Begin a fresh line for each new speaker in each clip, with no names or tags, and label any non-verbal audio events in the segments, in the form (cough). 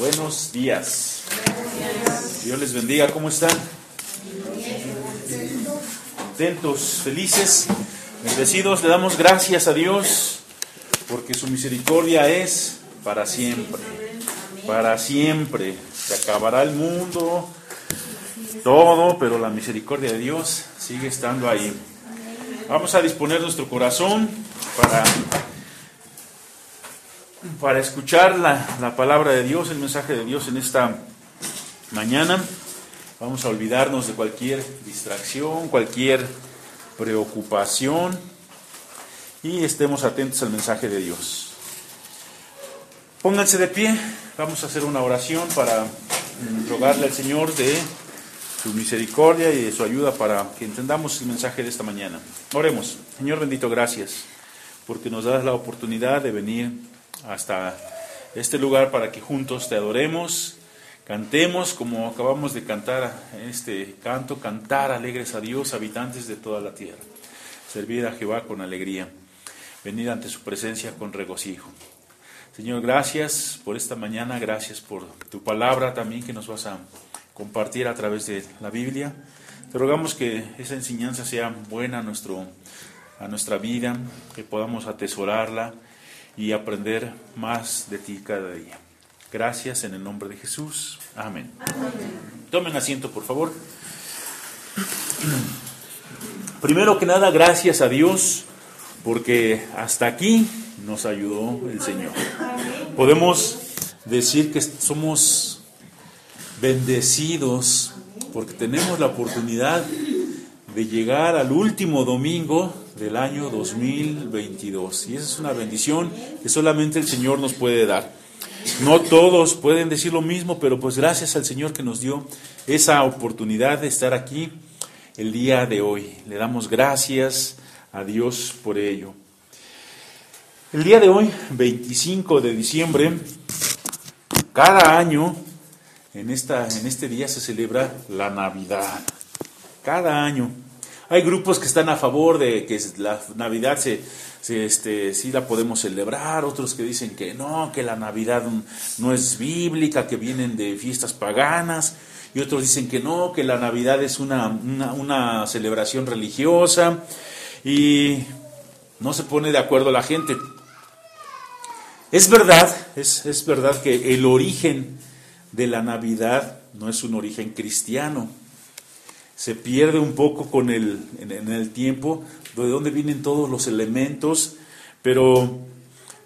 Buenos días. Dios les bendiga. ¿Cómo están? Contentos, felices, bendecidos. Le damos gracias a Dios porque su misericordia es para siempre. Para siempre. Se acabará el mundo, todo, pero la misericordia de Dios sigue estando ahí. Vamos a disponer nuestro corazón para para escuchar la, palabra de Dios, el mensaje de Dios en esta mañana. Vamos a olvidarnos de cualquier distracción, cualquier preocupación y estemos atentos al mensaje de Dios. Pónganse de pie, vamos a hacer una oración para rogarle al Señor de su misericordia y de su ayuda para que entendamos el mensaje de esta mañana. Oremos, Señor bendito, gracias porque nos das la oportunidad de venir hasta este lugar para que juntos te adoremos, cantemos como acabamos de cantar este canto, cantar alegres a Dios, habitantes de toda la tierra, servir a Jehová con alegría, venir ante su presencia con regocijo. Señor, gracias por esta mañana, gracias por tu palabra también que nos vas a compartir a través de la Biblia. Te rogamos que esa enseñanza sea buena nuestro, a nuestra vida, que podamos atesorarla y aprender más de ti cada día. Gracias en el nombre de Jesús. Amén. Tomen asiento, por favor. Primero que nada, gracias a Dios porque hasta aquí nos ayudó el Señor. Podemos decir que somos bendecidos porque tenemos la oportunidad de llegar al último domingo del año 2022. Y esa es una bendición que solamente el Señor nos puede dar. No todos pueden decir lo mismo, pero pues gracias al Señor que nos dio esa oportunidad de estar aquí el día de hoy. Le damos gracias a Dios por ello. El día de hoy, 25 de diciembre, cada año en, esta, en este día se celebra la Navidad. Cada año. Hay grupos que están a favor de que la Navidad se, este, sí la podemos celebrar, otros que dicen que no, que la Navidad no es bíblica, que vienen de fiestas paganas, y otros dicen que no, que la Navidad es una, una, celebración religiosa, y no se pone de acuerdo la gente. Es verdad, es, es verdad que el origen de la Navidad no es un origen cristiano se pierde un poco con el, en, el tiempo, de dónde vienen todos los elementos, pero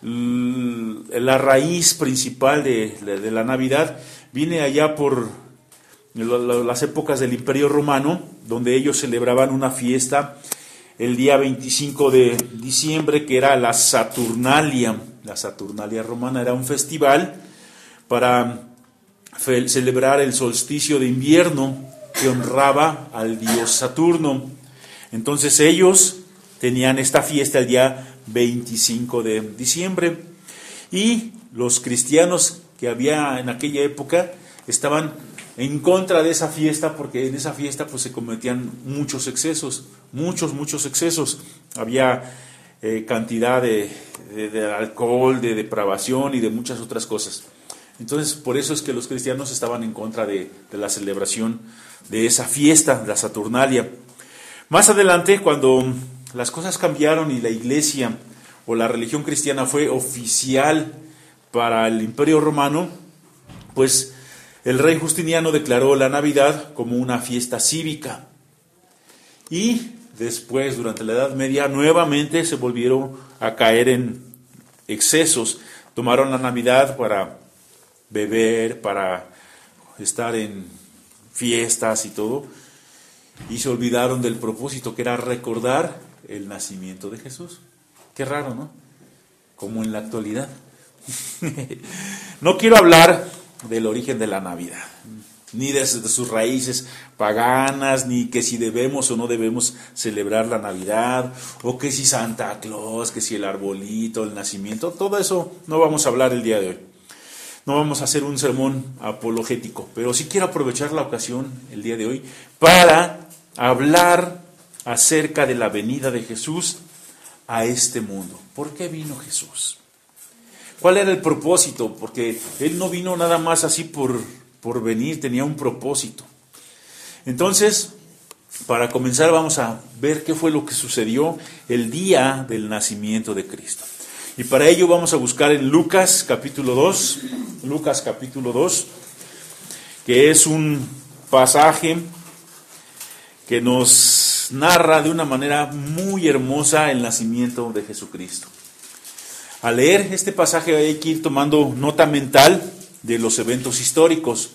la raíz principal de, la Navidad viene allá por las épocas del Imperio Romano, donde ellos celebraban una fiesta el día 25 de diciembre, que era la Saturnalia. La Saturnalia romana era un festival para celebrar el solsticio de invierno que honraba al dios Saturno. Entonces ellos tenían esta fiesta el día 25 de diciembre y los cristianos que había en aquella época estaban en contra de esa fiesta porque en esa fiesta pues se cometían muchos excesos, muchos, muchos excesos. Había eh, cantidad de, alcohol, de depravación y de muchas otras cosas. Entonces por eso es que los cristianos estaban en contra de, la celebración de esa fiesta, la Saturnalia. Más adelante, cuando las cosas cambiaron y la iglesia o la religión cristiana fue oficial para el imperio romano, pues el rey Justiniano declaró la Navidad como una fiesta cívica. Y después, durante la Edad Media, nuevamente se volvieron a caer en excesos. Tomaron la Navidad para beber, para estar en fiestas y todo, y se olvidaron del propósito que era recordar el nacimiento de Jesús. Qué raro, ¿no? Como en la actualidad. (laughs) no quiero hablar del origen de la Navidad, ni de, sus raíces paganas, ni que si debemos o no debemos celebrar la Navidad, o que si Santa Claus, que si el arbolito, el nacimiento, todo eso no vamos a hablar el día de hoy. No vamos a hacer un sermón apologético, pero sí quiero aprovechar la ocasión el día de hoy para hablar acerca de la venida de Jesús a este mundo. ¿Por qué vino Jesús? ¿Cuál era el propósito? Porque él no vino nada más así por, por venir, tenía un propósito. Entonces, para comenzar vamos a ver qué fue lo que sucedió el día del nacimiento de Cristo. Y para ello vamos a buscar en Lucas capítulo 2, Lucas capítulo 2, que es un pasaje que nos narra de una manera muy hermosa el nacimiento de Jesucristo. Al leer este pasaje hay que ir tomando nota mental de los eventos históricos.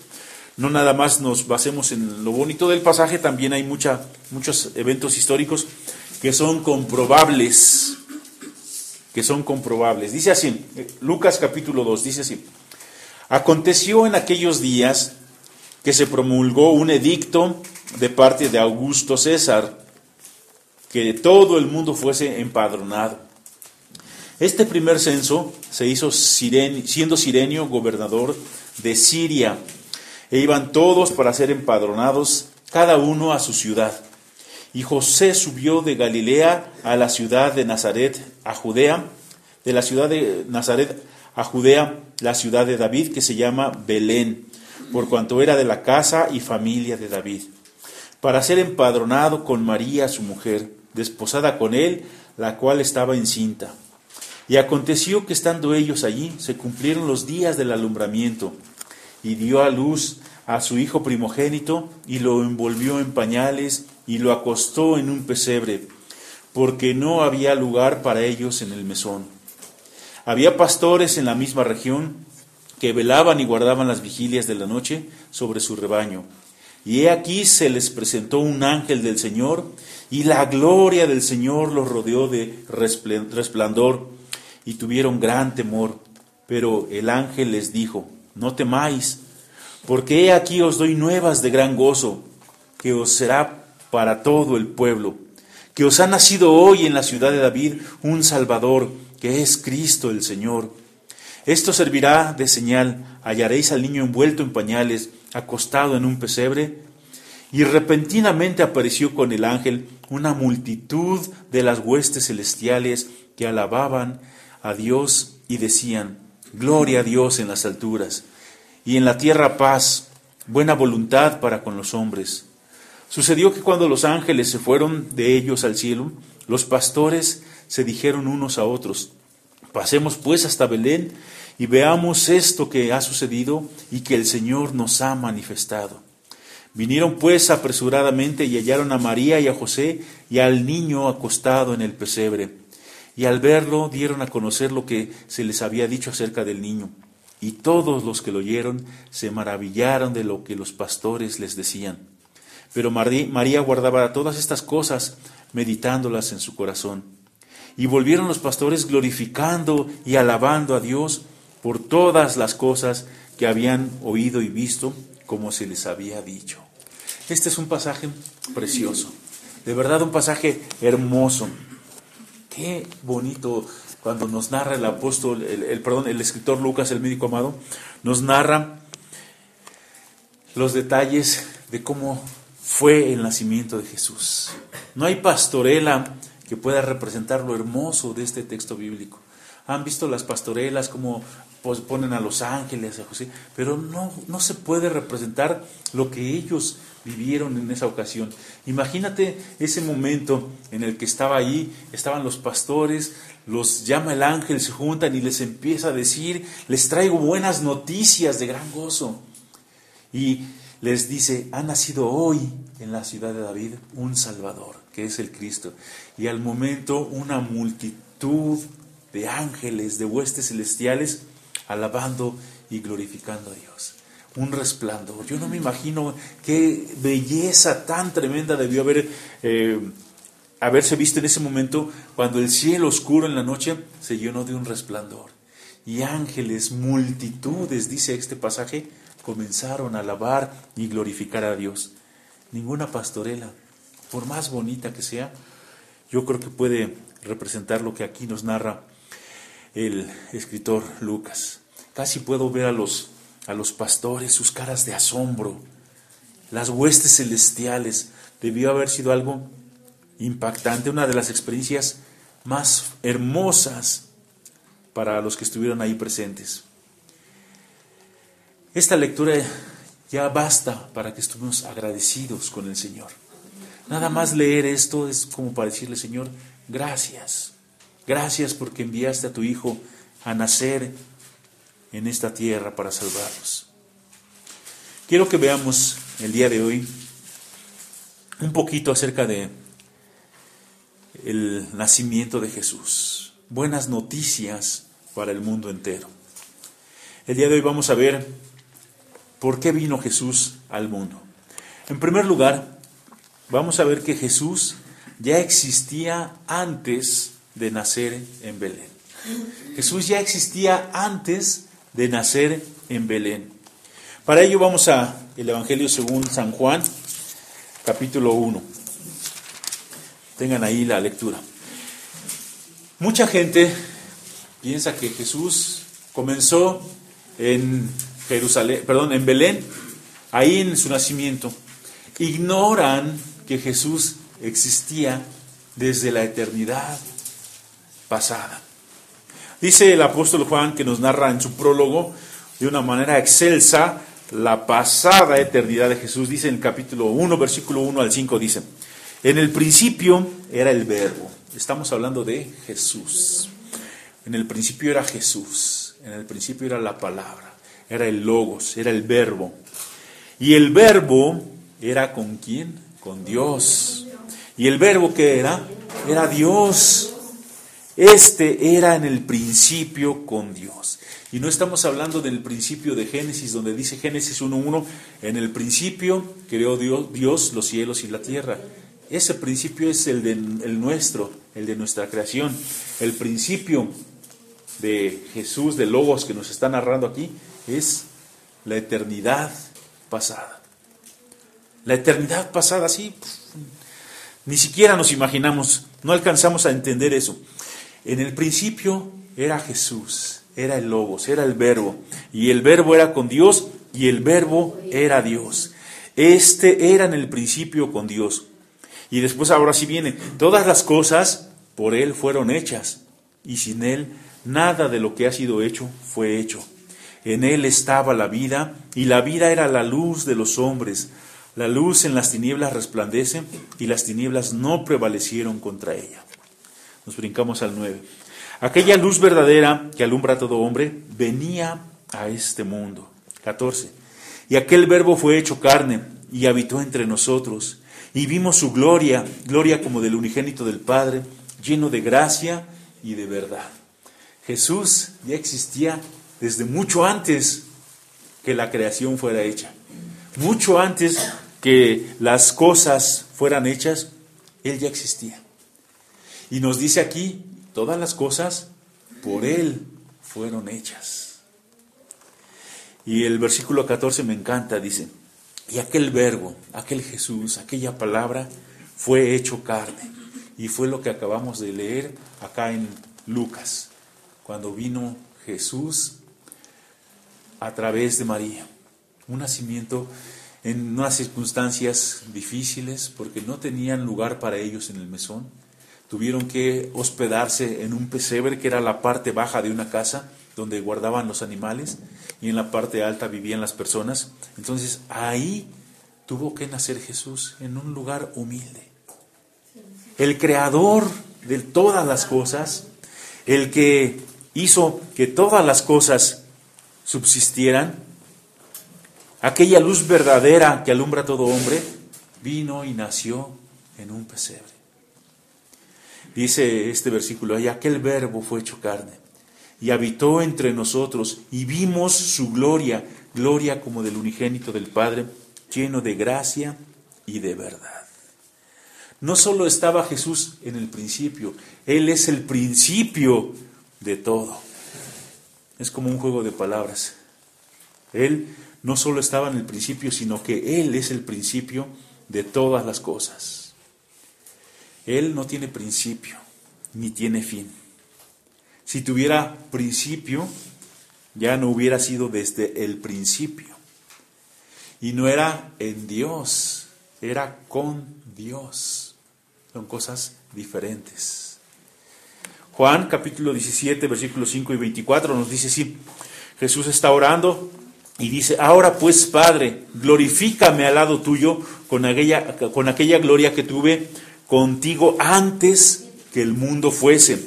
No nada más nos basemos en lo bonito del pasaje, también hay mucha, muchos eventos históricos que son comprobables, que son comprobables. Dice así, Lucas capítulo 2, dice así, aconteció en aquellos días que se promulgó un edicto de parte de Augusto César, que todo el mundo fuese empadronado. Este primer censo se hizo siendo Sirenio gobernador de Siria, e iban todos para ser empadronados, cada uno a su ciudad. Y José subió de Galilea a la ciudad de Nazaret, a Judea, de la ciudad de Nazaret a Judea, la ciudad de David, que se llama Belén, por cuanto era de la casa y familia de David, para ser empadronado con María, su mujer, desposada con él, la cual estaba encinta. Y aconteció que estando ellos allí, se cumplieron los días del alumbramiento, y dio a luz a su hijo primogénito, y lo envolvió en pañales, y lo acostó en un pesebre, porque no había lugar para ellos en el mesón. Había pastores en la misma región que velaban y guardaban las vigilias de la noche sobre su rebaño. Y he aquí se les presentó un ángel del Señor, y la gloria del Señor los rodeó de resplandor y tuvieron gran temor. Pero el ángel les dijo, no temáis, porque he aquí os doy nuevas de gran gozo, que os será para todo el pueblo, que os ha nacido hoy en la ciudad de David un Salvador, que es Cristo el Señor. Esto servirá de señal, hallaréis al niño envuelto en pañales, acostado en un pesebre. Y repentinamente apareció con el ángel una multitud de las huestes celestiales que alababan a Dios y decían, Gloria a Dios en las alturas, y en la tierra paz, buena voluntad para con los hombres. Sucedió que cuando los ángeles se fueron de ellos al cielo, los pastores se dijeron unos a otros, Pasemos pues hasta Belén y veamos esto que ha sucedido y que el Señor nos ha manifestado. Vinieron pues apresuradamente y hallaron a María y a José y al niño acostado en el pesebre y al verlo dieron a conocer lo que se les había dicho acerca del niño. Y todos los que lo oyeron se maravillaron de lo que los pastores les decían. Pero María guardaba todas estas cosas, meditándolas en su corazón. Y volvieron los pastores glorificando y alabando a Dios por todas las cosas que habían oído y visto, como se les había dicho. Este es un pasaje precioso, de verdad un pasaje hermoso. Qué bonito cuando nos narra el apóstol, el, perdón, el escritor Lucas, el médico amado, nos narra los detalles de cómo fue el nacimiento de Jesús. No hay pastorela que pueda representar lo hermoso de este texto bíblico. Han visto las pastorelas como ponen a los ángeles, a José, pero no, no se puede representar lo que ellos vivieron en esa ocasión. Imagínate ese momento en el que estaba ahí, estaban los pastores, los llama el ángel, se juntan y les empieza a decir, les traigo buenas noticias de gran gozo. Y les dice, ha nacido hoy en la ciudad de David un Salvador, que es el Cristo. Y al momento una multitud de ángeles, de huestes celestiales, alabando y glorificando a Dios un resplandor. Yo no me imagino qué belleza tan tremenda debió haber, eh, haberse visto en ese momento cuando el cielo oscuro en la noche se llenó de un resplandor. Y ángeles, multitudes, dice este pasaje, comenzaron a alabar y glorificar a Dios. Ninguna pastorela, por más bonita que sea, yo creo que puede representar lo que aquí nos narra el escritor Lucas. Casi puedo ver a los a los pastores sus caras de asombro. Las huestes celestiales debió haber sido algo impactante, una de las experiencias más hermosas para los que estuvieron ahí presentes. Esta lectura ya basta para que estemos agradecidos con el Señor. Nada más leer esto es como para decirle, Señor, gracias. Gracias porque enviaste a tu Hijo a nacer en esta tierra para salvarnos. Quiero que veamos el día de hoy un poquito acerca de el nacimiento de Jesús. Buenas noticias para el mundo entero. El día de hoy vamos a ver por qué vino Jesús al mundo. En primer lugar, vamos a ver que Jesús ya existía antes de nacer en Belén. Jesús ya existía antes de nacer en Belén. Para ello vamos a el Evangelio según San Juan, capítulo 1. Tengan ahí la lectura. Mucha gente piensa que Jesús comenzó en Jerusalén, perdón, en Belén, ahí en su nacimiento. Ignoran que Jesús existía desde la eternidad pasada. Dice el apóstol Juan que nos narra en su prólogo de una manera excelsa la pasada eternidad de Jesús. Dice en el capítulo 1, versículo 1 al 5, dice, en el principio era el verbo. Estamos hablando de Jesús. En el principio era Jesús. En el principio era la palabra. Era el logos, era el verbo. Y el verbo era con quién? Con Dios. Y el verbo que era? Era Dios. Este era en el principio con Dios. Y no estamos hablando del principio de Génesis, donde dice Génesis 1.1, en el principio creó Dios, Dios, los cielos y la tierra. Ese principio es el, de, el nuestro, el de nuestra creación. El principio de Jesús, de Logos que nos está narrando aquí, es la eternidad pasada. La eternidad pasada, sí, ni siquiera nos imaginamos, no alcanzamos a entender eso. En el principio era Jesús era el Logos, era el Verbo, y el Verbo era con Dios, y el Verbo era Dios. Este era en el principio con Dios. Y después ahora sí viene, todas las cosas por Él fueron hechas, y sin Él nada de lo que ha sido hecho fue hecho. En Él estaba la vida, y la vida era la luz de los hombres. La luz en las tinieblas resplandece, y las tinieblas no prevalecieron contra ella. Nos brincamos al 9. Aquella luz verdadera que alumbra a todo hombre venía a este mundo. 14. Y aquel verbo fue hecho carne y habitó entre nosotros. Y vimos su gloria, gloria como del unigénito del Padre, lleno de gracia y de verdad. Jesús ya existía desde mucho antes que la creación fuera hecha. Mucho antes que las cosas fueran hechas, Él ya existía. Y nos dice aquí Todas las cosas por Él fueron hechas. Y el versículo 14 me encanta, dice, y aquel verbo, aquel Jesús, aquella palabra fue hecho carne. Y fue lo que acabamos de leer acá en Lucas, cuando vino Jesús a través de María. Un nacimiento en unas circunstancias difíciles porque no tenían lugar para ellos en el mesón tuvieron que hospedarse en un pesebre que era la parte baja de una casa donde guardaban los animales y en la parte alta vivían las personas. Entonces ahí tuvo que nacer Jesús en un lugar humilde. El creador de todas las cosas, el que hizo que todas las cosas subsistieran, aquella luz verdadera que alumbra a todo hombre, vino y nació en un pesebre. Dice este versículo, y aquel verbo fue hecho carne y habitó entre nosotros y vimos su gloria, gloria como del unigénito del Padre, lleno de gracia y de verdad. No solo estaba Jesús en el principio, Él es el principio de todo. Es como un juego de palabras. Él no solo estaba en el principio, sino que Él es el principio de todas las cosas. Él no tiene principio ni tiene fin. Si tuviera principio, ya no hubiera sido desde el principio. Y no era en Dios, era con Dios. Son cosas diferentes. Juan capítulo 17, versículos 5 y 24 nos dice así, Jesús está orando y dice, ahora pues Padre, glorifícame al lado tuyo con aquella, con aquella gloria que tuve contigo antes que el mundo fuese,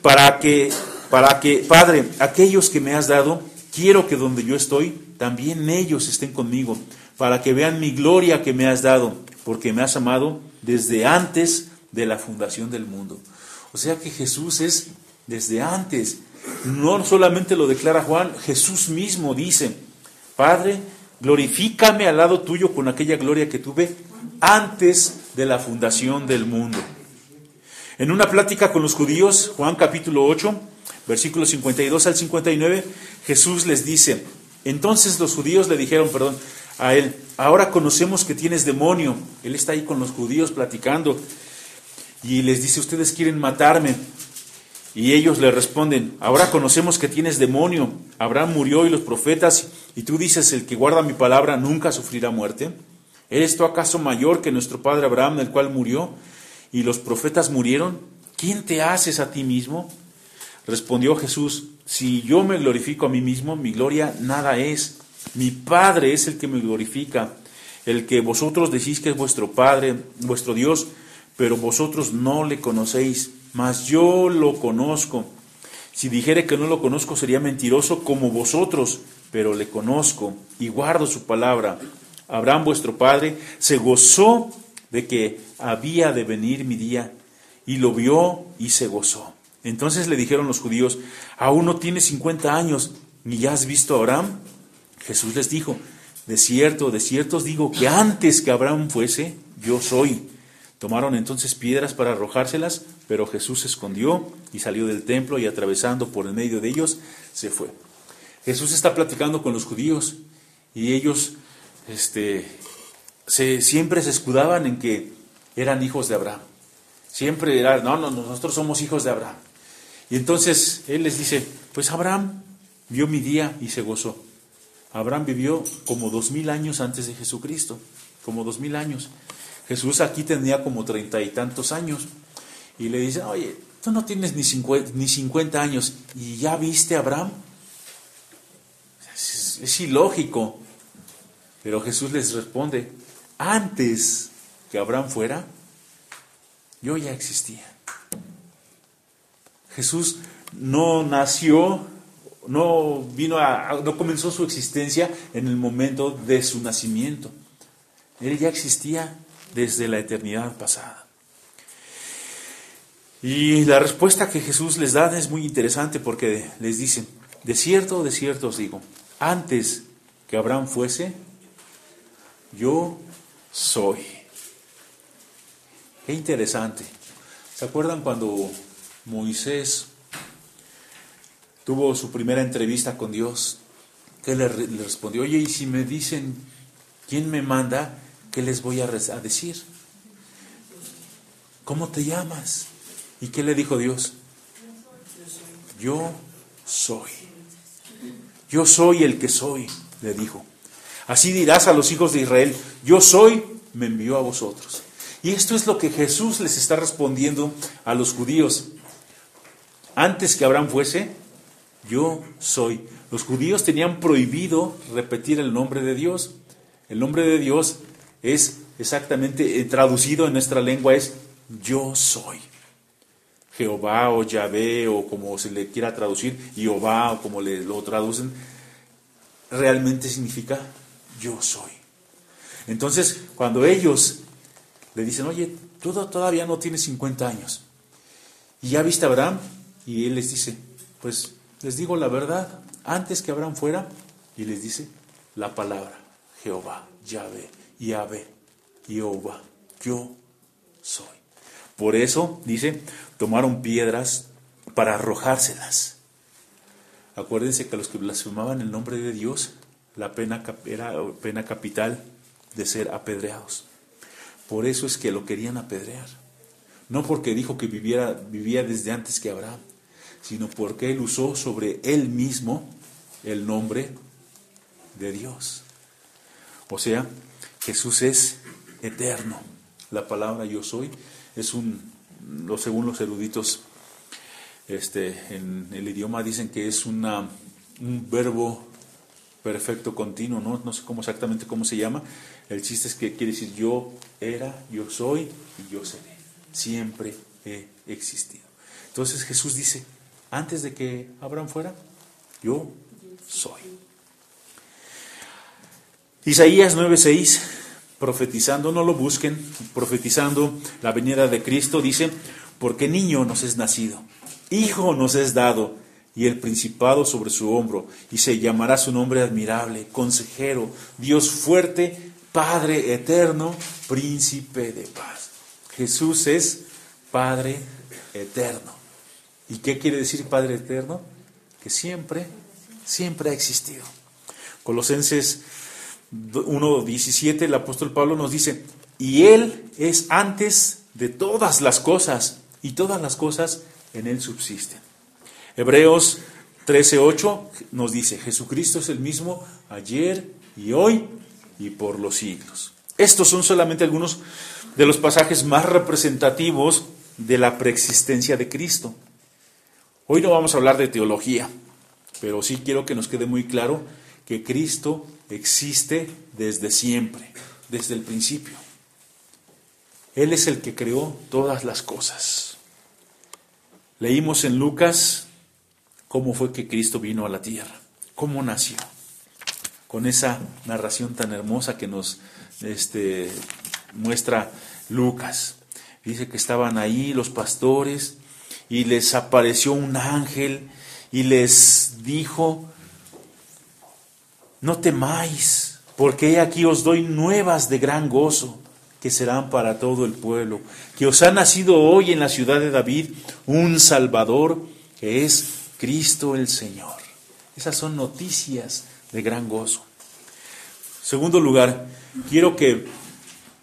para que, para que, Padre, aquellos que me has dado, quiero que donde yo estoy, también ellos estén conmigo, para que vean mi gloria que me has dado, porque me has amado desde antes de la fundación del mundo. O sea que Jesús es desde antes. No solamente lo declara Juan, Jesús mismo dice, Padre, glorifícame al lado tuyo con aquella gloria que tuve antes de la fundación del mundo. En una plática con los judíos, Juan capítulo 8, versículos 52 al 59, Jesús les dice, entonces los judíos le dijeron, perdón, a él, ahora conocemos que tienes demonio. Él está ahí con los judíos platicando y les dice, ustedes quieren matarme. Y ellos le responden, ahora conocemos que tienes demonio. Abraham murió y los profetas, y tú dices, el que guarda mi palabra nunca sufrirá muerte. ¿Eres tú acaso mayor que nuestro padre Abraham, el cual murió, y los profetas murieron? ¿Quién te haces a ti mismo? Respondió Jesús, si yo me glorifico a mí mismo, mi gloria nada es. Mi Padre es el que me glorifica, el que vosotros decís que es vuestro Padre, vuestro Dios, pero vosotros no le conocéis mas yo lo conozco. Si dijere que no lo conozco sería mentiroso como vosotros, pero le conozco y guardo su palabra. Abraham vuestro padre se gozó de que había de venir mi día y lo vio y se gozó. Entonces le dijeron los judíos, aún no tienes 50 años, ni ya has visto a Abraham. Jesús les dijo, de cierto, de cierto os digo que antes que Abraham fuese, yo soy. Tomaron entonces piedras para arrojárselas, pero Jesús se escondió y salió del templo y atravesando por el medio de ellos, se fue. Jesús está platicando con los judíos y ellos este, se, siempre se escudaban en que eran hijos de Abraham. Siempre era, no, no, nosotros somos hijos de Abraham. Y entonces Él les dice, pues Abraham vio mi día y se gozó. Abraham vivió como dos mil años antes de Jesucristo, como dos mil años. Jesús aquí tenía como treinta y tantos años. Y le dice, oye, tú no tienes ni cincuenta, ni años y ya viste a Abraham. Es, es ilógico. Pero Jesús les responde, antes que Abraham fuera, yo ya existía. Jesús no nació, no vino a, no comenzó su existencia en el momento de su nacimiento. Él ya existía desde la eternidad pasada. Y la respuesta que Jesús les da es muy interesante porque les dice, de cierto, de cierto os digo, antes que Abraham fuese, yo soy. Qué interesante. ¿Se acuerdan cuando Moisés tuvo su primera entrevista con Dios? Que le, le respondió, oye, y si me dicen, ¿quién me manda? ¿Qué les voy a, decir? ¿Cómo te llamas? ¿Y qué le dijo Dios? Yo soy. Yo soy el que soy, le dijo. Así dirás a los hijos de Israel, yo soy, me envió a vosotros. Y esto es lo que Jesús les está respondiendo a los judíos. Antes que Abraham fuese, yo soy. Los judíos tenían prohibido repetir el nombre de Dios. El nombre de Dios es exactamente eh, traducido en nuestra lengua es yo soy. Jehová o Yahvé o como se le quiera traducir, Jehová o como le, lo traducen, realmente significa yo soy. Entonces, cuando ellos le dicen, oye, tú todavía no tienes 50 años, y ya viste a Abraham, y él les dice, pues les digo la verdad, antes que Abraham fuera, y les dice la palabra, Jehová, Yahvé. Yahvé, Jehová, yo soy. Por eso, dice, tomaron piedras para arrojárselas. Acuérdense que los que blasfemaban el nombre de Dios, la pena era pena capital de ser apedreados. Por eso es que lo querían apedrear. No porque dijo que viviera, vivía desde antes que Abraham, sino porque él usó sobre él mismo el nombre de Dios. O sea, Jesús es eterno. La palabra yo soy es un, según los eruditos este, en el idioma dicen que es un verbo perfecto continuo, ¿no? no sé cómo exactamente cómo se llama. El chiste es que quiere decir yo era, yo soy y yo seré. Siempre he existido. Entonces Jesús dice, antes de que Abraham fuera, yo soy. Isaías 9:6, profetizando, no lo busquen, profetizando la venida de Cristo, dice, porque niño nos es nacido, hijo nos es dado, y el principado sobre su hombro, y se llamará su nombre admirable, consejero, Dios fuerte, Padre eterno, príncipe de paz. Jesús es Padre eterno. ¿Y qué quiere decir Padre eterno? Que siempre, siempre ha existido. Colosenses 1.17, el apóstol Pablo nos dice, y Él es antes de todas las cosas, y todas las cosas en Él subsisten. Hebreos 13.8 nos dice, Jesucristo es el mismo ayer y hoy y por los siglos. Estos son solamente algunos de los pasajes más representativos de la preexistencia de Cristo. Hoy no vamos a hablar de teología, pero sí quiero que nos quede muy claro que Cristo existe desde siempre, desde el principio. Él es el que creó todas las cosas. Leímos en Lucas cómo fue que Cristo vino a la tierra, cómo nació, con esa narración tan hermosa que nos este, muestra Lucas. Dice que estaban ahí los pastores y les apareció un ángel y les dijo, no temáis, porque aquí os doy nuevas de gran gozo, que serán para todo el pueblo, que os ha nacido hoy en la ciudad de David un Salvador, que es Cristo el Señor. Esas son noticias de gran gozo. Segundo lugar, quiero que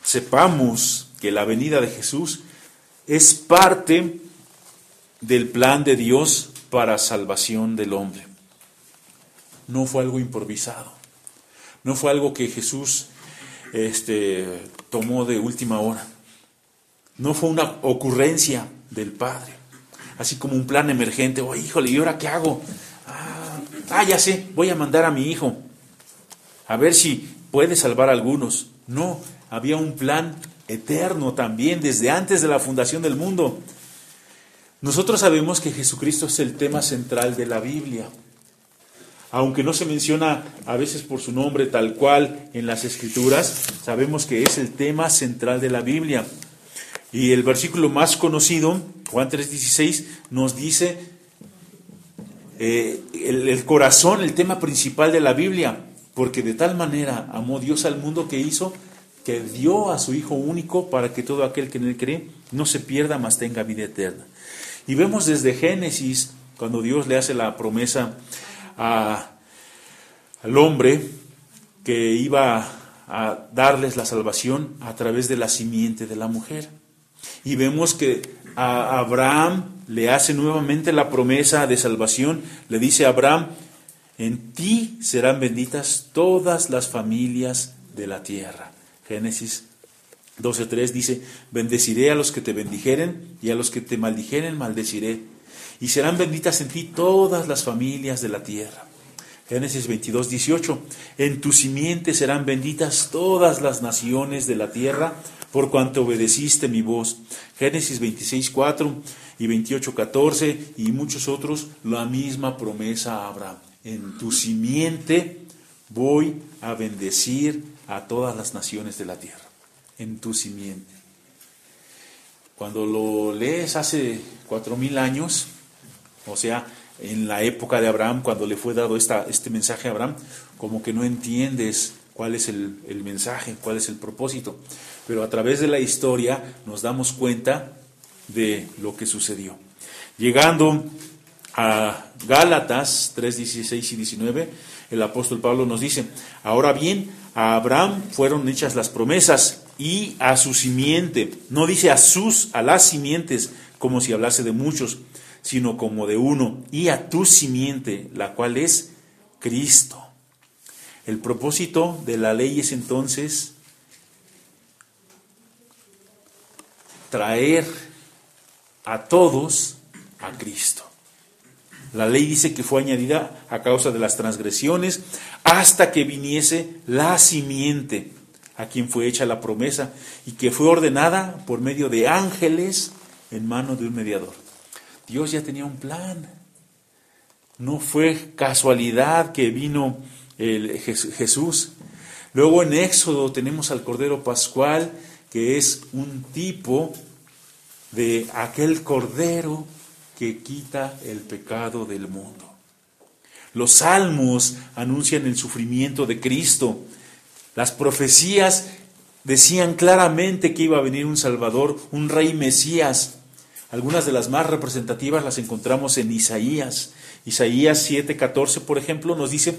sepamos que la venida de Jesús es parte del plan de Dios para salvación del hombre no fue algo improvisado, no fue algo que Jesús este, tomó de última hora, no fue una ocurrencia del Padre, así como un plan emergente, oh híjole, ¿y ahora qué hago? Ah, ah, ya sé, voy a mandar a mi hijo, a ver si puede salvar a algunos. No, había un plan eterno también desde antes de la fundación del mundo. Nosotros sabemos que Jesucristo es el tema central de la Biblia aunque no se menciona a veces por su nombre tal cual en las escrituras, sabemos que es el tema central de la Biblia. Y el versículo más conocido, Juan 3:16, nos dice eh, el, el corazón, el tema principal de la Biblia, porque de tal manera amó Dios al mundo que hizo que dio a su Hijo único para que todo aquel que en él cree no se pierda, mas tenga vida eterna. Y vemos desde Génesis, cuando Dios le hace la promesa al hombre que iba a darles la salvación a través de la simiente de la mujer. Y vemos que a Abraham le hace nuevamente la promesa de salvación. Le dice a Abraham, en ti serán benditas todas las familias de la tierra. Génesis 12.3 dice, bendeciré a los que te bendijeren y a los que te maldijeren maldeciré y serán benditas en ti todas las familias de la tierra. Génesis 22, 18. En tu simiente serán benditas todas las naciones de la tierra, por cuanto obedeciste mi voz. Génesis 26, 4 y 28, 14 y muchos otros, la misma promesa Abraham. En tu simiente voy a bendecir a todas las naciones de la tierra. En tu simiente. Cuando lo lees hace cuatro mil años, o sea, en la época de Abraham, cuando le fue dado esta, este mensaje a Abraham, como que no entiendes cuál es el, el mensaje, cuál es el propósito. Pero a través de la historia nos damos cuenta de lo que sucedió. Llegando a Gálatas 3, 16 y 19, el apóstol Pablo nos dice, ahora bien, a Abraham fueron hechas las promesas y a su simiente, no dice a sus, a las simientes, como si hablase de muchos, sino como de uno, y a tu simiente, la cual es Cristo. El propósito de la ley es entonces traer a todos a Cristo. La ley dice que fue añadida a causa de las transgresiones hasta que viniese la simiente a quien fue hecha la promesa y que fue ordenada por medio de ángeles en mano de un mediador. Dios ya tenía un plan. No fue casualidad que vino el Jesús. Luego en Éxodo tenemos al Cordero Pascual, que es un tipo de aquel Cordero que quita el pecado del mundo. Los salmos anuncian el sufrimiento de Cristo. Las profecías decían claramente que iba a venir un Salvador, un rey Mesías. Algunas de las más representativas las encontramos en Isaías. Isaías 7:14, por ejemplo, nos dice,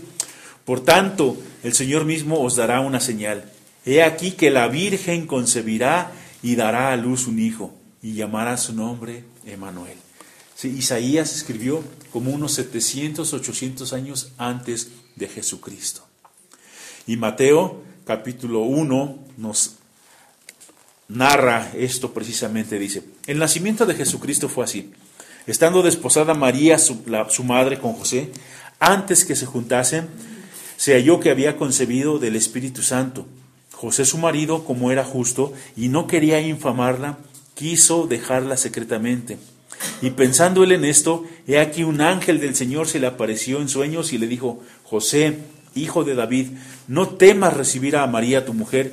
por tanto, el Señor mismo os dará una señal. He aquí que la Virgen concebirá y dará a luz un hijo, y llamará su nombre Emanuel. Isaías escribió como unos 700, 800 años antes de Jesucristo. Y Mateo capítulo 1 nos narra esto precisamente, dice, el nacimiento de Jesucristo fue así. Estando desposada María, su, madre, con José, antes que se juntasen, se halló que había concebido del Espíritu Santo. José su marido, como era justo y no quería infamarla, quiso dejarla secretamente. Y pensando él en esto, he aquí un ángel del Señor se le apareció en sueños y le dijo, José, hijo de David, no temas recibir a María tu mujer,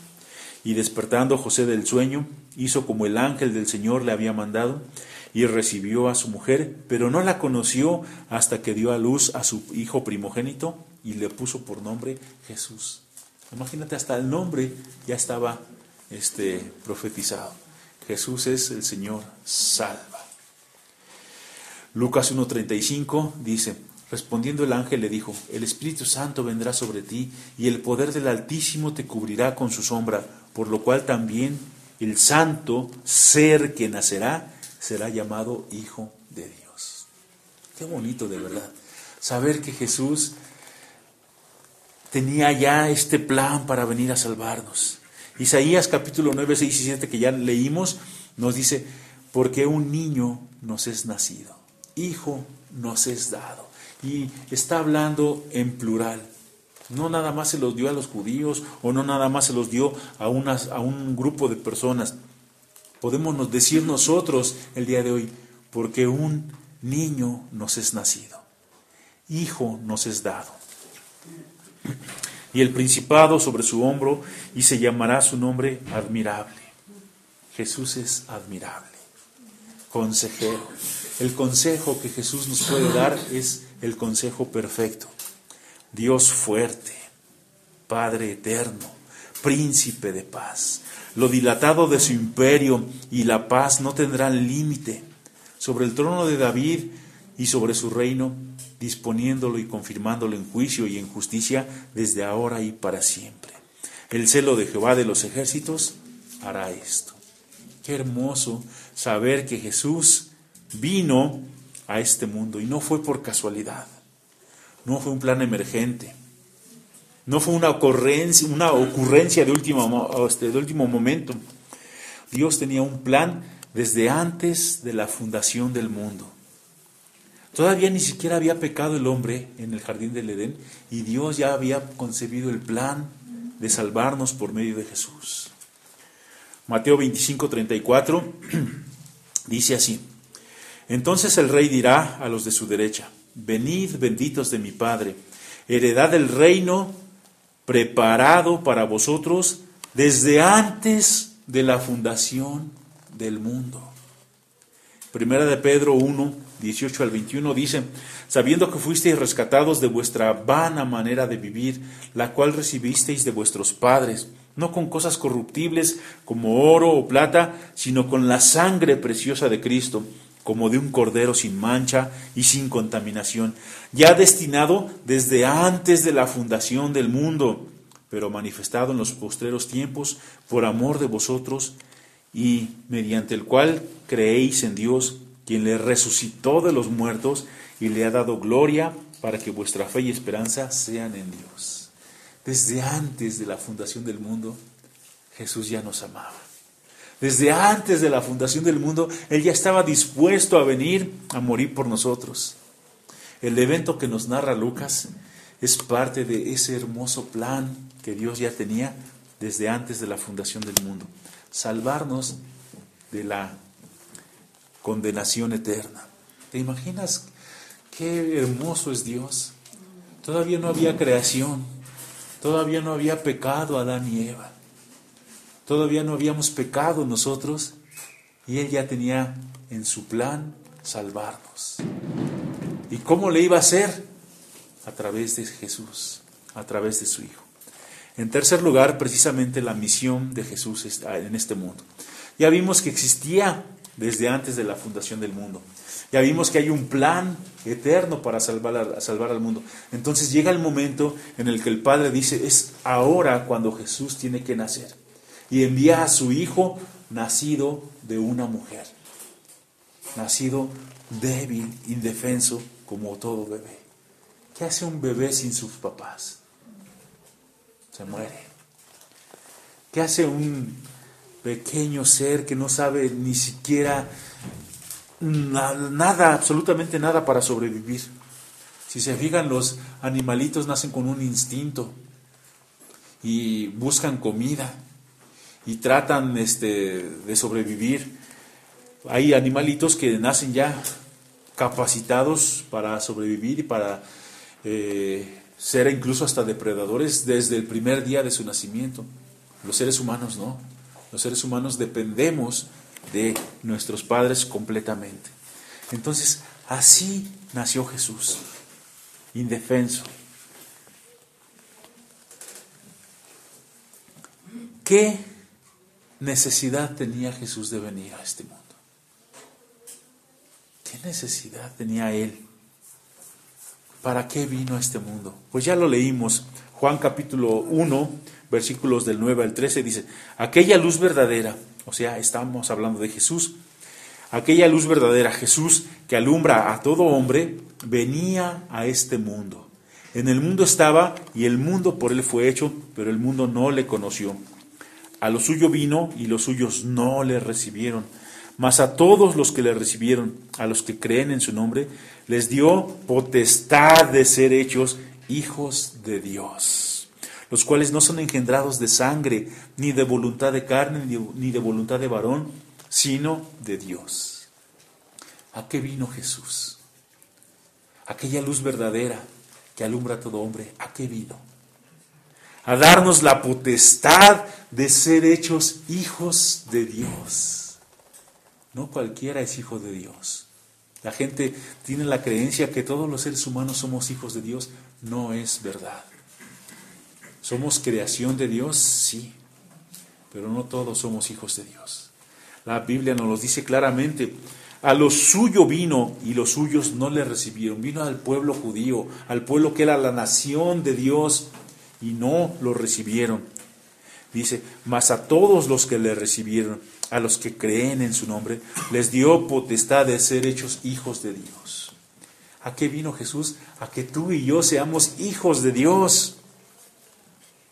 Y despertando José del sueño, hizo como el ángel del Señor le había mandado, y recibió a su mujer, pero no la conoció hasta que dio a luz a su hijo primogénito y le puso por nombre Jesús. Imagínate, hasta el nombre ya estaba este, profetizado. Jesús es el Señor salva. Lucas 1.35 dice, respondiendo el ángel le dijo, el Espíritu Santo vendrá sobre ti y el poder del Altísimo te cubrirá con su sombra, por lo cual también el santo ser que nacerá será llamado Hijo de Dios. Qué bonito de verdad. Saber que Jesús tenía ya este plan para venir a salvarnos. Isaías capítulo 9, 6 y 7 que ya leímos nos dice, porque un niño nos es nacido, hijo nos es dado. Y está hablando en plural. No nada más se los dio a los judíos o no nada más se los dio a, unas, a un grupo de personas. Podemos decir nosotros el día de hoy, porque un niño nos es nacido, hijo nos es dado y el principado sobre su hombro, y se llamará su nombre admirable. Jesús es admirable, consejero. El consejo que Jesús nos puede dar es el consejo perfecto. Dios fuerte, Padre eterno, príncipe de paz. Lo dilatado de su imperio y la paz no tendrán límite. Sobre el trono de David y sobre su reino disponiéndolo y confirmándolo en juicio y en justicia desde ahora y para siempre. El celo de Jehová de los ejércitos hará esto. Qué hermoso saber que Jesús vino a este mundo y no fue por casualidad, no fue un plan emergente, no fue una ocurrencia, una ocurrencia de último, este, de último momento. Dios tenía un plan desde antes de la fundación del mundo. Todavía ni siquiera había pecado el hombre en el jardín del Edén y Dios ya había concebido el plan de salvarnos por medio de Jesús. Mateo 25, 34 (clears throat) dice así, entonces el rey dirá a los de su derecha, venid benditos de mi Padre, heredad del reino preparado para vosotros desde antes de la fundación del mundo. Primera de Pedro 1, 18 al 21 dice, sabiendo que fuisteis rescatados de vuestra vana manera de vivir, la cual recibisteis de vuestros padres, no con cosas corruptibles como oro o plata, sino con la sangre preciosa de Cristo, como de un cordero sin mancha y sin contaminación, ya destinado desde antes de la fundación del mundo, pero manifestado en los postreros tiempos por amor de vosotros y mediante el cual creéis en Dios, quien le resucitó de los muertos y le ha dado gloria para que vuestra fe y esperanza sean en Dios. Desde antes de la fundación del mundo, Jesús ya nos amaba. Desde antes de la fundación del mundo, Él ya estaba dispuesto a venir a morir por nosotros. El evento que nos narra Lucas es parte de ese hermoso plan que Dios ya tenía desde antes de la fundación del mundo. Salvarnos de la condenación eterna. ¿Te imaginas qué hermoso es Dios? Todavía no había creación, todavía no había pecado Adán y Eva. Todavía no habíamos pecado nosotros y Él ya tenía en su plan salvarnos. ¿Y cómo le iba a hacer? A través de Jesús, a través de su Hijo. En tercer lugar, precisamente la misión de Jesús en este mundo. Ya vimos que existía desde antes de la fundación del mundo. Ya vimos que hay un plan eterno para salvar, salvar al mundo. Entonces llega el momento en el que el Padre dice, es ahora cuando Jesús tiene que nacer y envía a su hijo nacido de una mujer, nacido débil, indefenso, como todo bebé. ¿Qué hace un bebé sin sus papás? Se muere. ¿Qué hace un pequeño ser que no sabe ni siquiera nada, absolutamente nada para sobrevivir? Si se fijan, los animalitos nacen con un instinto y buscan comida y tratan este, de sobrevivir. Hay animalitos que nacen ya capacitados para sobrevivir y para eh, ser incluso hasta depredadores desde el primer día de su nacimiento. Los seres humanos no. Los seres humanos dependemos de nuestros padres completamente. Entonces, así nació Jesús, indefenso. ¿Qué necesidad tenía Jesús de venir a este mundo? ¿Qué necesidad tenía Él? ¿Para qué vino a este mundo? Pues ya lo leímos. Juan capítulo 1, versículos del 9 al 13 dice, aquella luz verdadera, o sea, estamos hablando de Jesús, aquella luz verdadera, Jesús, que alumbra a todo hombre, venía a este mundo. En el mundo estaba y el mundo por él fue hecho, pero el mundo no le conoció. A lo suyo vino y los suyos no le recibieron. Mas a todos los que le recibieron, a los que creen en su nombre, les dio potestad de ser hechos hijos de Dios, los cuales no son engendrados de sangre, ni de voluntad de carne, ni de voluntad de varón, sino de Dios. ¿A qué vino Jesús? Aquella luz verdadera que alumbra a todo hombre, ¿a qué vino? a darnos la potestad de ser hechos hijos de Dios. No cualquiera es hijo de Dios. La gente tiene la creencia que todos los seres humanos somos hijos de Dios. No es verdad. ¿Somos creación de Dios? Sí, pero no todos somos hijos de Dios. La Biblia nos lo dice claramente. A lo suyo vino y los suyos no le recibieron. Vino al pueblo judío, al pueblo que era la nación de Dios, y no lo recibieron. Dice, mas a todos los que le recibieron, a los que creen en su nombre, les dio potestad de ser hechos hijos de Dios. ¿A qué vino Jesús? A que tú y yo seamos hijos de Dios.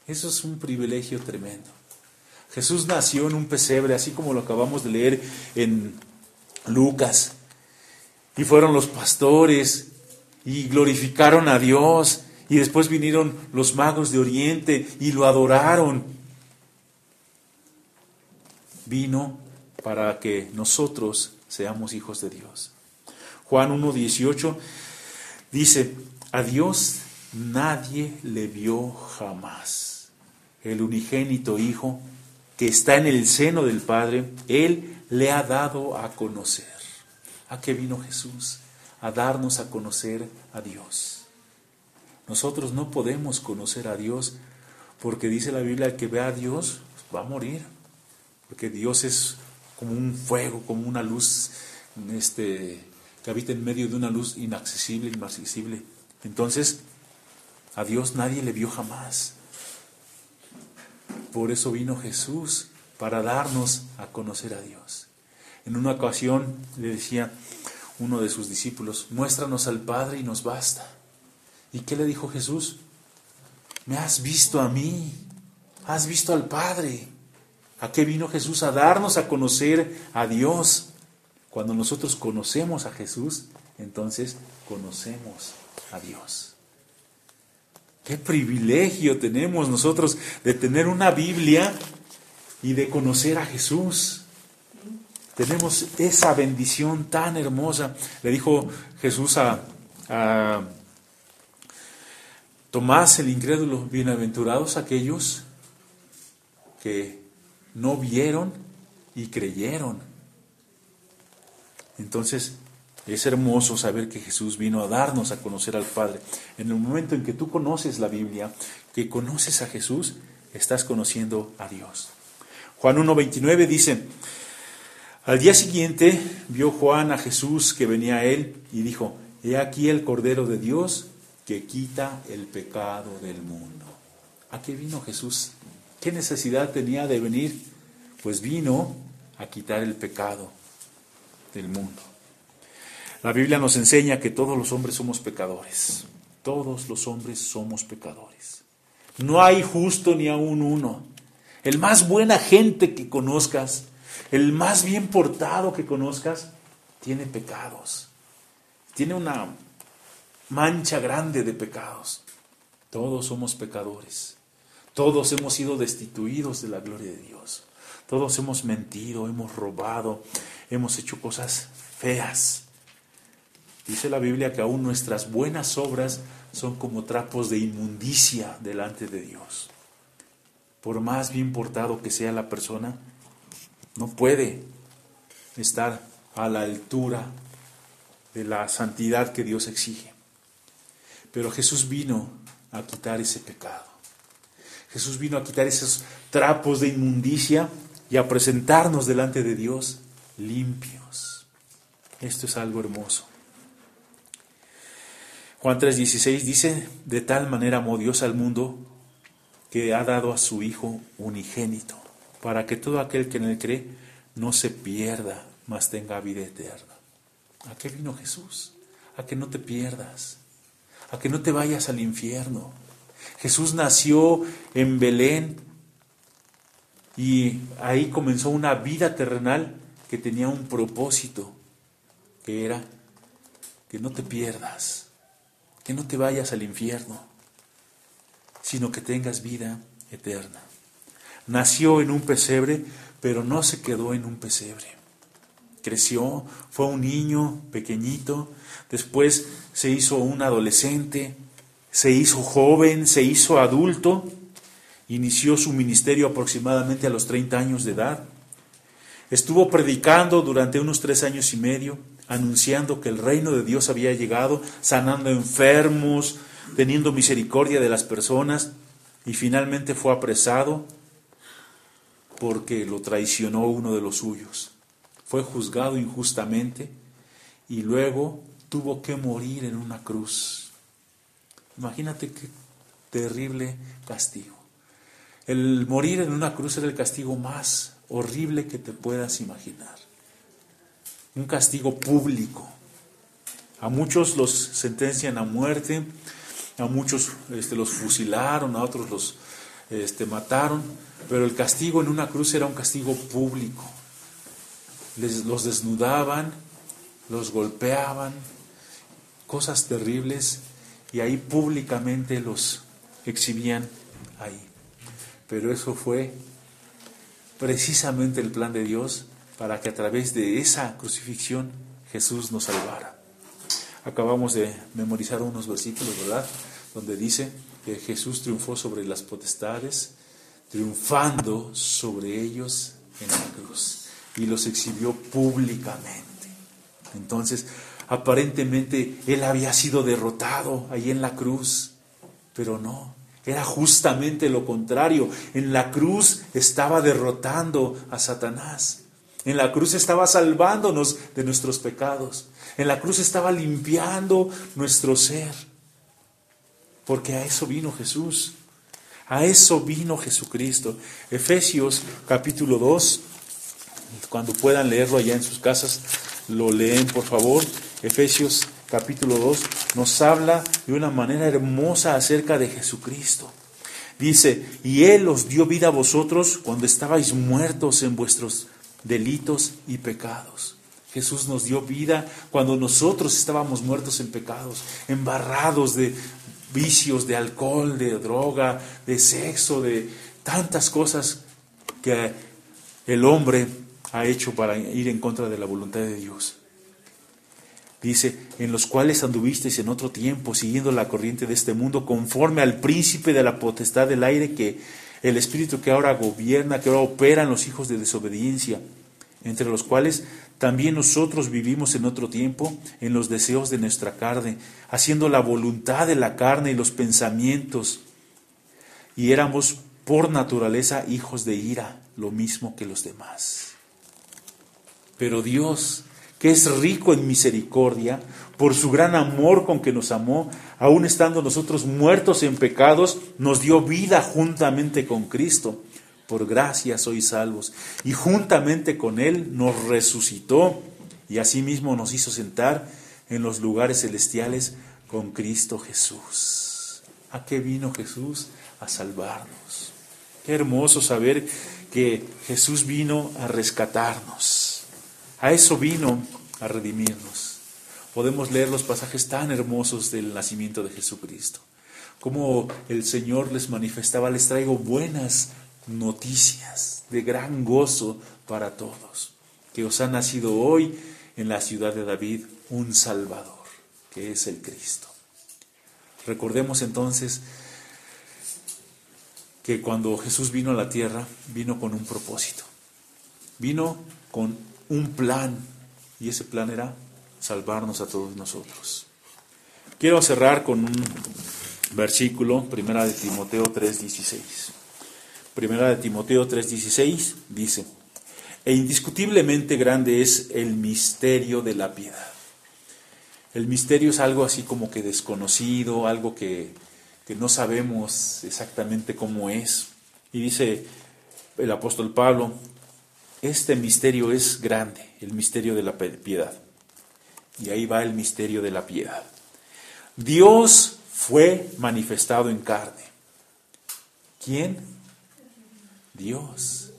Eso es un privilegio tremendo. Jesús nació en un pesebre, así como lo acabamos de leer en Lucas. Y fueron los pastores y glorificaron a Dios y después vinieron los magos de Oriente y lo adoraron. Vino para que nosotros seamos hijos de Dios. Juan 1.18 dice, a Dios nadie le vio jamás. El unigénito Hijo que está en el seno del Padre, Él le ha dado a conocer. ¿A qué vino Jesús? A darnos a conocer a Dios. Nosotros no podemos conocer a Dios porque dice la Biblia, que ve a Dios va a morir. Porque Dios es como un fuego, como una luz este, que habita en medio de una luz inaccesible, inaccesible. Entonces, a Dios nadie le vio jamás. Por eso vino Jesús, para darnos a conocer a Dios. En una ocasión le decía uno de sus discípulos, muéstranos al Padre y nos basta. ¿Y qué le dijo Jesús? Me has visto a mí, has visto al Padre. ¿A qué vino Jesús? A darnos a conocer a Dios. Cuando nosotros conocemos a Jesús, entonces conocemos a Dios. Qué privilegio tenemos nosotros de tener una Biblia y de conocer a Jesús. Tenemos esa bendición tan hermosa. Le dijo Jesús a, Tomás el incrédulo, bienaventurados aquellos que no vieron y creyeron. Entonces, es hermoso saber que Jesús vino a darnos a conocer al Padre. En el momento en que tú conoces la Biblia, que conoces a Jesús, estás conociendo a Dios. Juan 1.29 dice, al día siguiente vio Juan a Jesús que venía a él y dijo, he aquí el Cordero de Dios que quita el pecado del mundo. ¿A qué vino Jesús? ¿Qué necesidad tenía de venir? Pues vino a quitar el pecado del mundo. La Biblia nos enseña que todos los hombres somos pecadores. Todos los hombres somos pecadores. No hay justo ni aún uno. El más buena gente que conozcas, el más bien portado que conozcas, tiene pecados. Tiene una mancha grande de pecados. Todos somos pecadores. Todos hemos sido destituidos de la gloria de Dios. Todos hemos mentido, hemos robado, hemos hecho cosas feas. Dice la Biblia que aún nuestras buenas obras son como trapos de inmundicia delante de Dios. Por más bien portado que sea la persona, no puede estar a la altura de la santidad que Dios exige. Pero Jesús vino a quitar ese pecado. Jesús vino a quitar esos trapos de inmundicia y a presentarnos delante de Dios limpios. Esto es algo hermoso. Juan 3:16 dice, de tal manera amó Dios al mundo que ha dado a su Hijo unigénito, para que todo aquel que en él cree no se pierda, mas tenga vida eterna. ¿A qué vino Jesús? A que no te pierdas, a que no te vayas al infierno. Jesús nació en Belén, y ahí comenzó una vida terrenal que tenía un propósito, que era que no te pierdas, que no te vayas al infierno, sino que tengas vida eterna. Nació en un pesebre, pero no se quedó en un pesebre. Creció, fue un niño pequeñito, después se hizo un adolescente, se hizo joven, se hizo adulto, Inició su ministerio aproximadamente a los 30 años de edad. Estuvo predicando durante unos tres años y medio, anunciando que el reino de Dios había llegado, sanando enfermos, teniendo misericordia de las personas, y finalmente fue apresado porque lo traicionó uno de los suyos. Fue juzgado injustamente y luego tuvo que morir en una cruz. Imagínate qué terrible castigo. El morir en una cruz era el castigo más horrible que te puedas imaginar. Un castigo público. A muchos los sentencian a muerte, a muchos este, los fusilaron, a otros los este, mataron, pero el castigo en una cruz era un castigo público. Les, los desnudaban, los golpeaban, cosas terribles, y ahí públicamente los exhibían ahí. Pero eso fue precisamente el plan de Dios para que a través de esa crucifixión Jesús nos salvara. Acabamos de memorizar unos versículos, ¿verdad? Donde dice que Jesús triunfó sobre las potestades, triunfando sobre ellos en la cruz y los exhibió públicamente. Entonces, aparentemente Él había sido derrotado ahí en la cruz, pero no, era justamente lo contrario. En la cruz estaba derrotando a Satanás. En la cruz estaba salvándonos de nuestros pecados. En la cruz estaba limpiando nuestro ser. Porque a eso vino Jesús. A eso vino Jesucristo. Efesios capítulo 2, cuando puedan leerlo allá en sus casas, lo leen por favor. Efesios capítulo 2 nos habla de una manera hermosa acerca de Jesucristo. Dice, y Él os dio vida a vosotros cuando estabais muertos en vuestros delitos y pecados. Jesús nos dio vida cuando nosotros estábamos muertos en pecados, embarrados de vicios, de alcohol, de droga, de sexo, de tantas cosas que el hombre ha hecho para ir en contra de la voluntad de Dios. Dice, en los cuales anduvisteis en otro tiempo, siguiendo la corriente de este mundo, conforme al príncipe de la potestad del aire, que el espíritu que ahora gobierna, que ahora opera en los hijos de desobediencia, entre los cuales también nosotros vivimos en otro tiempo, en los deseos de nuestra carne, haciendo la voluntad de la carne y los pensamientos, y éramos por naturaleza hijos de ira, lo mismo que los demás. Pero Dios, que es rico en misericordia, por su gran amor con que nos amó, aun estando nosotros muertos en pecados, nos dio vida juntamente con Cristo. Por gracia sois salvos. Y juntamente con Él nos resucitó y asimismo nos hizo sentar en los lugares celestiales con Cristo Jesús. ¿A qué vino Jesús? A salvarnos. Qué hermoso saber que Jesús vino a rescatarnos. A eso vino a redimirnos. Podemos leer los pasajes tan hermosos del nacimiento de Jesucristo. Como el Señor les manifestaba, les traigo buenas noticias de gran gozo para todos. Que os ha nacido hoy en la ciudad de David un Salvador, que es el Cristo. Recordemos entonces que cuando Jesús vino a la tierra, vino con un propósito. Vino con un plan y ese plan era salvarnos a todos nosotros. Quiero cerrar con un versículo, primera de Timoteo 3:16. Primera de Timoteo 3:16 dice, e indiscutiblemente grande es el misterio de la piedad. El misterio es algo así como que desconocido, algo que, que no sabemos exactamente cómo es. Y dice el apóstol Pablo, este misterio es grande, el misterio de la piedad. Y ahí va el misterio de la piedad. Dios fue manifestado en carne. ¿Quién? Dios.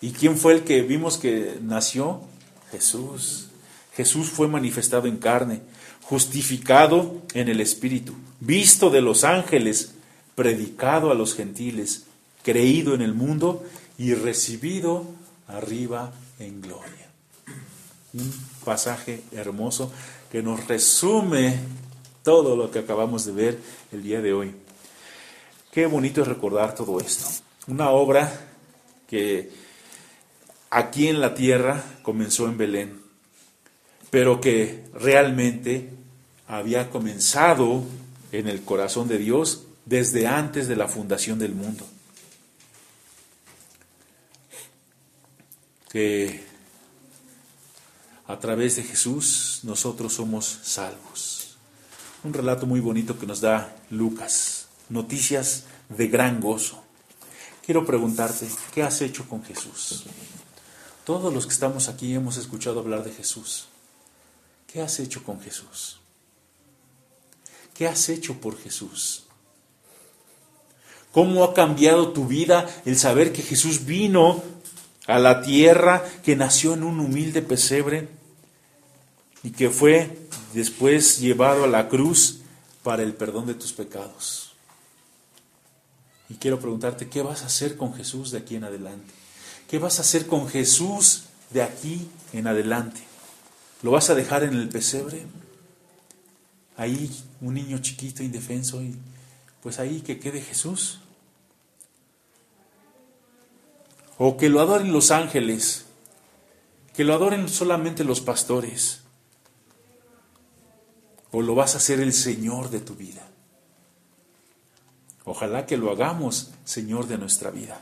¿Y quién fue el que vimos que nació? Jesús. Jesús fue manifestado en carne, justificado en el Espíritu, visto de los ángeles, predicado a los gentiles, creído en el mundo y recibido arriba en gloria. Un pasaje hermoso que nos resume todo lo que acabamos de ver el día de hoy. Qué bonito es recordar todo esto. Una obra que aquí en la tierra comenzó en Belén, pero que realmente había comenzado en el corazón de Dios desde antes de la fundación del mundo. Que a través de Jesús nosotros somos salvos. Un relato muy bonito que nos da Lucas, noticias de gran gozo. Quiero preguntarte, ¿qué has hecho con Jesús? Todos los que estamos aquí hemos escuchado hablar de Jesús. ¿Qué has hecho con Jesús? ¿Qué has hecho por Jesús? ¿Cómo ha cambiado tu vida el saber que Jesús vino a la tierra, que nació en un humilde pesebre y que fue después llevado a la cruz para el perdón de tus pecados. Y quiero preguntarte, ¿qué vas a hacer con Jesús de aquí en adelante? ¿Qué vas a hacer con Jesús de aquí en adelante? ¿Lo vas a dejar en el pesebre? Ahí, un niño chiquito, indefenso, y pues ahí que quede Jesús. O que lo adoren los ángeles, que lo adoren solamente los pastores. O lo vas a hacer el Señor de tu vida. Ojalá que lo hagamos Señor de nuestra vida.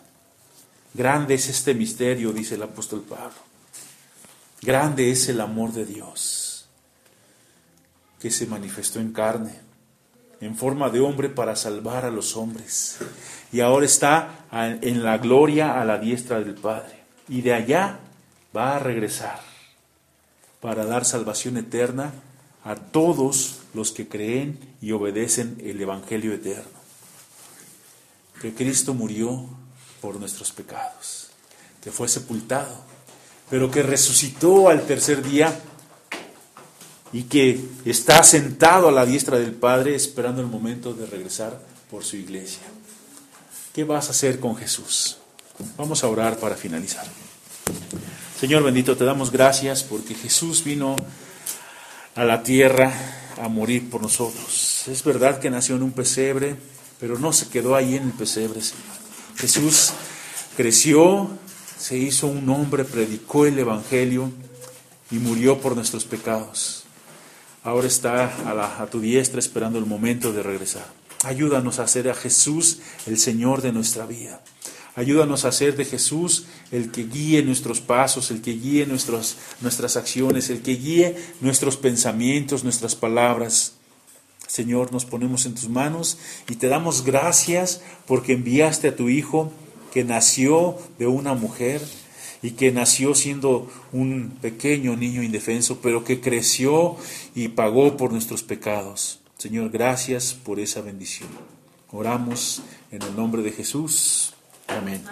Grande es este misterio, dice el apóstol Pablo. Grande es el amor de Dios, que se manifestó en carne, en forma de hombre para salvar a los hombres. Y ahora está en la gloria a la diestra del Padre. Y de allá va a regresar para dar salvación eterna a todos los que creen y obedecen el Evangelio eterno. Que Cristo murió por nuestros pecados, que fue sepultado, pero que resucitó al tercer día y que está sentado a la diestra del Padre esperando el momento de regresar por su iglesia. ¿Qué vas a hacer con Jesús? Vamos a orar para finalizar. Señor bendito, te damos gracias porque Jesús vino a la tierra a morir por nosotros. Es verdad que nació en un pesebre, pero no se quedó ahí en el pesebre, Señor. Jesús creció, se hizo un hombre, predicó el Evangelio y murió por nuestros pecados. Ahora está a, a tu diestra esperando el momento de regresar. Ayúdanos a hacer a Jesús el Señor de nuestra vida. Ayúdanos a hacer de Jesús el que guíe nuestros pasos, el que guíe nuestras acciones, el que guíe nuestros pensamientos, nuestras palabras. Señor, nos ponemos en tus manos y te damos gracias porque enviaste a tu Hijo que nació de una mujer y que nació siendo un pequeño niño indefenso, pero que creció y pagó por nuestros pecados. Señor, gracias por esa bendición. Oramos en el nombre de Jesús. Amén.